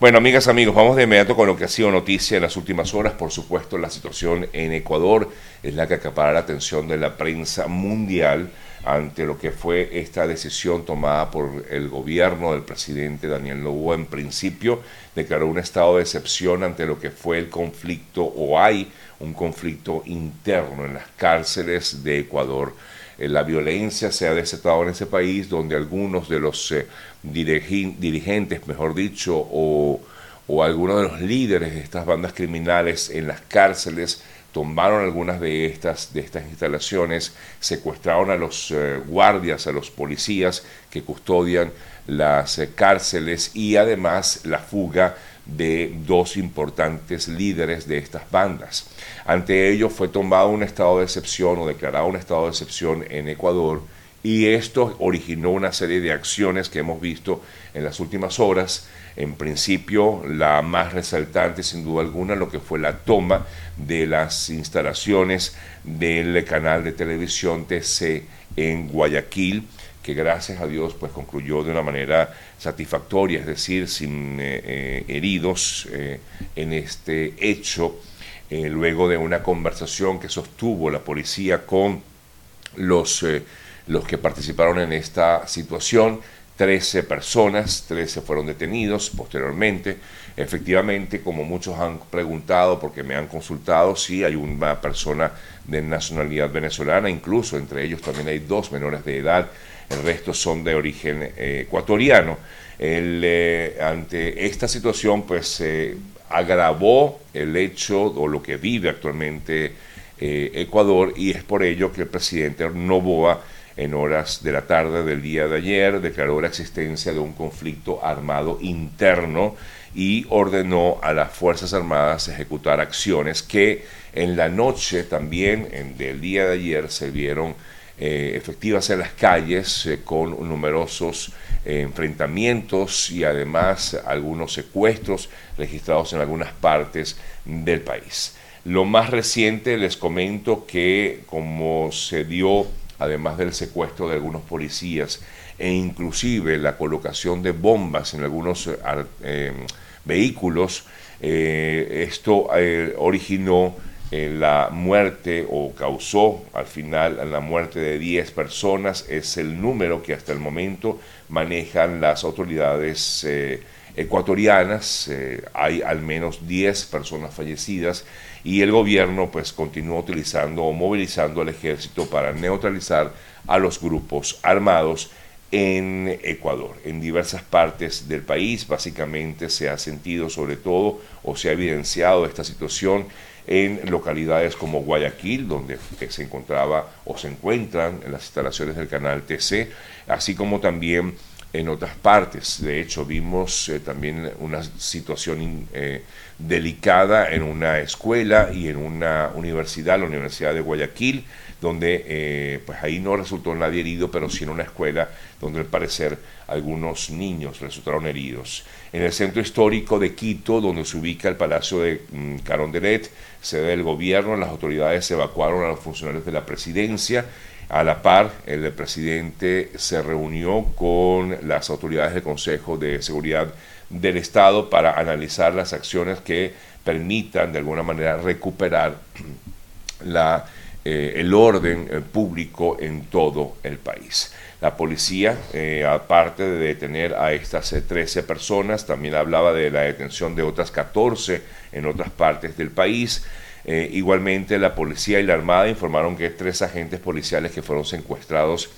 Bueno, amigas, amigos, vamos de inmediato con lo que ha sido noticia en las últimas horas. Por supuesto, la situación en Ecuador es la que acapara la atención de la prensa mundial ante lo que fue esta decisión tomada por el gobierno del presidente Daniel Lobo. En principio, declaró un estado de excepción ante lo que fue el conflicto, o hay un conflicto interno en las cárceles de Ecuador. Eh, la violencia se ha desatado en ese país, donde algunos de los eh, dirigentes, mejor dicho, o, o algunos de los líderes de estas bandas criminales en las cárceles tomaron algunas de estas, de estas instalaciones, secuestraron a los eh, guardias, a los policías que custodian las eh, cárceles y además la fuga de dos importantes líderes de estas bandas. Ante ello fue tomado un estado de excepción o declarado un estado de excepción en Ecuador y esto originó una serie de acciones que hemos visto en las últimas horas. En principio, la más resaltante, sin duda alguna, lo que fue la toma de las instalaciones del canal de televisión TC en Guayaquil, que gracias a Dios pues concluyó de una manera satisfactoria, es decir, sin eh, eh, heridos eh, en este hecho, luego de una conversación que sostuvo la policía con los los que participaron en esta situación. 13 personas, 13 fueron detenidos posteriormente. Efectivamente, como muchos han preguntado, porque me han consultado, sí hay una persona de nacionalidad venezolana, incluso entre ellos también hay dos menores de edad, el resto son de origen eh, ecuatoriano. Eh, ante esta situación, pues se agravó el hecho o lo que vive actualmente eh, Ecuador y es por ello que el presidente Novoa en horas de la tarde del día de ayer declaró la existencia de un conflicto armado interno y ordenó a las Fuerzas Armadas ejecutar acciones que en la noche también en, del día de ayer se vieron eh, efectivas en las calles eh, con numerosos eh, enfrentamientos y además algunos secuestros registrados en algunas partes del país. Lo más reciente les comento que como se dio además del secuestro de algunos policías e inclusive la colocación de bombas en algunos eh, eh, vehículos, eh, esto originó la muerte o causó al final la muerte de 10 personas, es el número que hasta el momento manejan las autoridades ecuatorianas, hay al menos 10 personas fallecidas y el gobierno pues continúa utilizando o movilizando al ejército para neutralizar a los grupos armados en Ecuador, en diversas partes del país. Básicamente se ha sentido sobre todo o se ha evidenciado esta situación en localidades como Guayaquil, donde se encontraba o se encuentran en las instalaciones del canal TC, así como también en otras partes. De hecho, vimos eh, también una situación eh, delicada en una escuela y en una universidad, la Universidad de Guayaquil, donde eh, pues ahí no resultó nadie herido, pero sí en una escuela donde al parecer algunos niños resultaron heridos. En el centro histórico de Quito, donde se ubica el Palacio de mm, Carondelet, sede del gobierno, las autoridades evacuaron a los funcionarios de la presidencia a la par, el presidente se reunió con las autoridades del Consejo de Seguridad del Estado para analizar las acciones que permitan de alguna manera recuperar eh, el orden eh, público en todo el país. La policía, eh, aparte de detener a estas 13 personas, también hablaba de la detención de otras 14 en otras partes del país. Eh, igualmente, la policía y la Armada informaron que tres agentes policiales que fueron secuestrados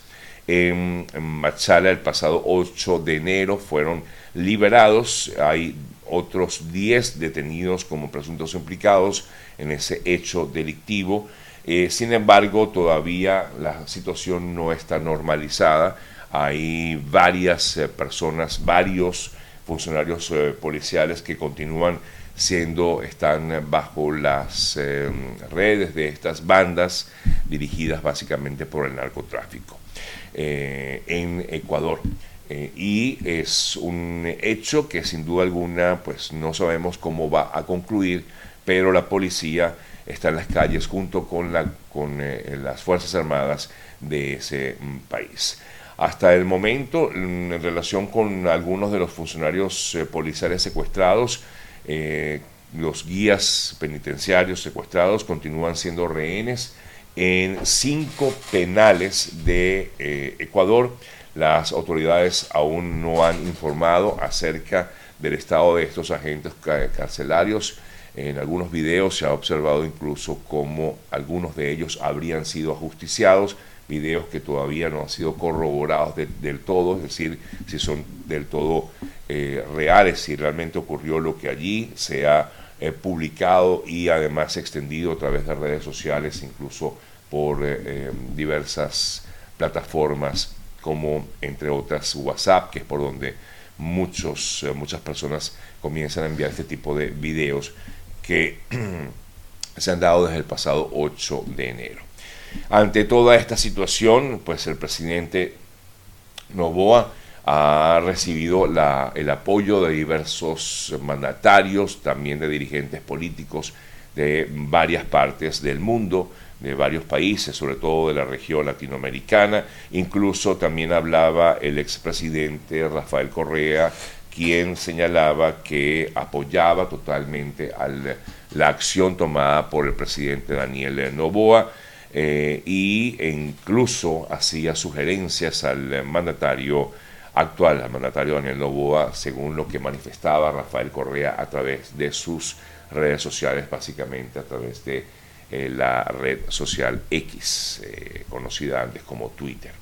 en, Machala el pasado 8 de enero fueron liberados. Hay otros 10 detenidos como presuntos implicados en ese hecho delictivo. Eh, sin embargo, todavía la situación no está normalizada. Hay varias eh, personas, varios funcionarios policiales que continúan siendo, están bajo las em, redes de estas bandas dirigidas básicamente por el narcotráfico eh, en Ecuador. Eh, y es un hecho que sin duda alguna pues no sabemos cómo va a concluir, pero la policía está en las calles junto con, la, con eh, las Fuerzas Armadas de ese mm, país. Hasta el momento, en relación con algunos de los funcionarios policiales secuestrados, eh, los guías penitenciarios secuestrados continúan siendo rehenes en cinco penales de eh, Ecuador. Las autoridades aún no han informado acerca del estado de estos agentes carcelarios. En algunos videos se ha observado incluso cómo algunos de ellos habrían sido ajusticiados, videos que todavía no han sido corroborados del todo, es decir, si son del todo eh, reales, si realmente ocurrió lo que allí se ha eh, publicado y además extendido a través de redes sociales, incluso por eh, diversas plataformas como entre otras WhatsApp, que es por donde muchos, muchas personas comienzan a enviar este tipo de videos que se han dado desde el pasado 8 de enero. Ante toda esta situación, pues el presidente Novoa ha recibido el apoyo de diversos mandatarios, también de dirigentes políticos de varias partes del mundo, de varios países, sobre todo de la región latinoamericana. Incluso también hablaba el expresidente Rafael Correa, quien señalaba que apoyaba totalmente la acción tomada por el presidente Daniel Novoa eh, y incluso hacía sugerencias al mandatario actual, al mandatario Daniel Novoa, según lo que manifestaba Rafael Correa a través de sus redes sociales, básicamente a través de eh, la red social X, eh, conocida antes como Twitter.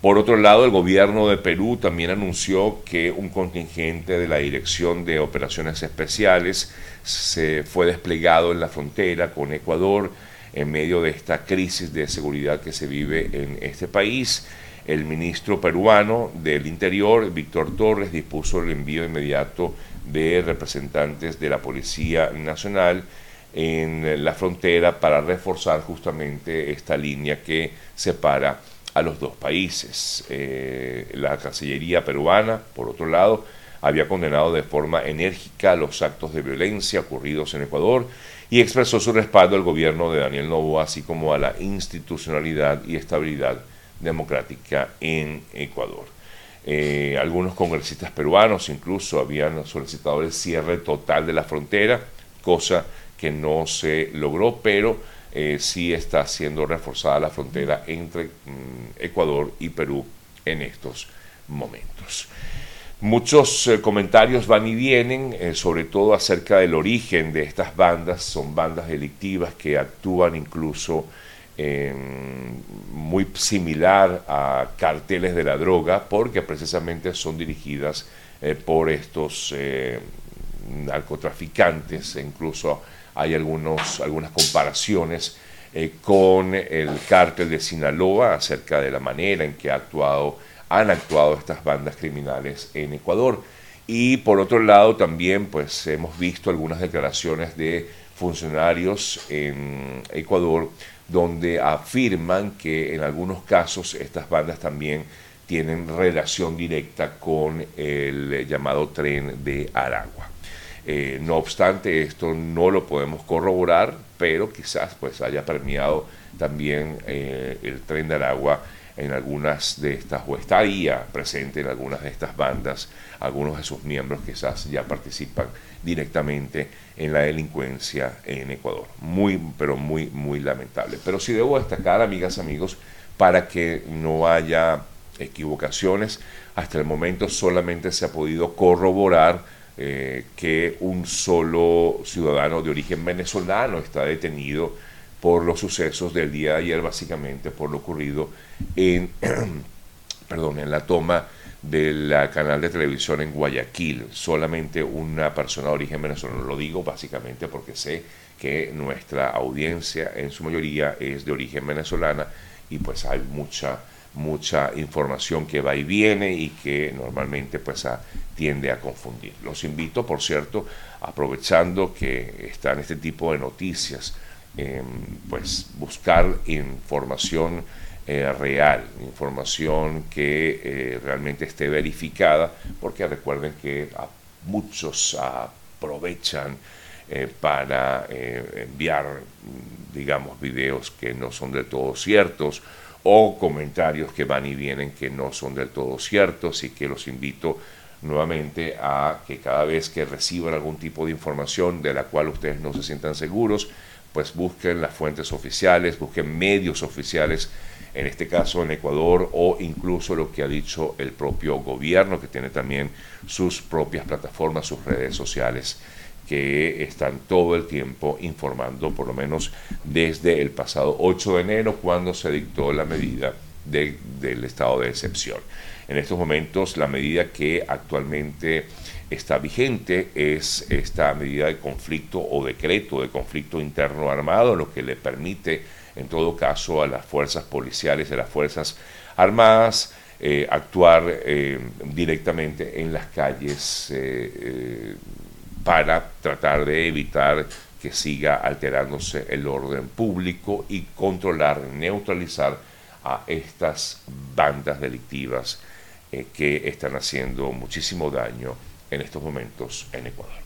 Por otro lado, el gobierno de Perú también anunció que un contingente de la Dirección de Operaciones Especiales se fue desplegado en la frontera con Ecuador en medio de esta crisis de seguridad que se vive en este país. El ministro peruano del Interior, Víctor Torres, dispuso el envío inmediato de representantes de la Policía Nacional en la frontera para reforzar justamente esta línea que separa a los dos países. Eh, la Cancillería peruana, por otro lado, había condenado de forma enérgica los actos de violencia ocurridos en Ecuador y expresó su respaldo al gobierno de Daniel Novo, así como a la institucionalidad y estabilidad democrática en Ecuador. Eh, algunos congresistas peruanos incluso habían solicitado el cierre total de la frontera, cosa que no se logró, pero eh, sí está siendo reforzada la frontera entre mm, Ecuador y Perú en estos momentos. Muchos eh, comentarios van y vienen, eh, sobre todo acerca del origen de estas bandas. Son bandas delictivas que actúan incluso muy similar a carteles de la droga, porque precisamente son dirigidas eh, por estos narcotraficantes. E incluso hay algunos, algunas comparaciones con el cártel de Sinaloa acerca de la manera en que ha actuado han actuado estas bandas criminales en Ecuador. Y por otro lado también pues hemos visto algunas declaraciones de funcionarios en Ecuador donde afirman que en algunos casos estas bandas también tienen relación directa con el llamado tren de Aragua. Eh, no obstante, esto no lo podemos corroborar, pero quizás pues haya permeado también eh, el tren de Aragua en algunas de estas, o estaría presente en algunas de estas bandas, algunos de sus miembros quizás ya participan directamente en la delincuencia en Ecuador. Muy, pero muy, muy lamentable. Pero sí debo destacar, amigas, amigos, para que no haya equivocaciones, hasta el momento solamente se ha podido corroborar eh, que un solo ciudadano de origen venezolano está detenido por los sucesos del día de ayer, básicamente por lo ocurrido en, perdón, en la toma del canal de televisión en Guayaquil. Solamente una persona de origen venezolano, lo digo básicamente porque sé que nuestra audiencia en su mayoría es de origen venezolana y pues hay mucha mucha información que va y viene y que normalmente pues tiende a confundir. Los invito, por cierto, aprovechando que están este tipo de noticias, pues buscar información eh, real, información que eh, realmente esté verificada, porque recuerden que muchos aprovechan eh, para enviar, digamos, videos que no son del todo ciertos o comentarios que van y vienen que no son del todo ciertos y que los invito nuevamente a que cada vez que reciban algún tipo de información de la cual ustedes no se sientan seguros, pues busquen las fuentes oficiales, busquen medios oficiales, en este caso en Ecuador, o incluso lo que ha dicho el propio gobierno, que tiene también sus propias plataformas, sus redes sociales que están todo el tiempo informando, por lo menos desde el pasado 8 de enero, cuando se dictó la medida del estado de excepción. En estos momentos, la medida que actualmente está vigente es esta medida de conflicto o decreto de conflicto interno armado, lo que le permite, en todo caso, a las fuerzas policiales, a las fuerzas armadas, eh, actuar eh, directamente en las calles eh, para tratar de evitar que siga alterándose el orden público y controlar, neutralizar a estas bandas delictivas que están haciendo muchísimo daño en estos momentos en Ecuador.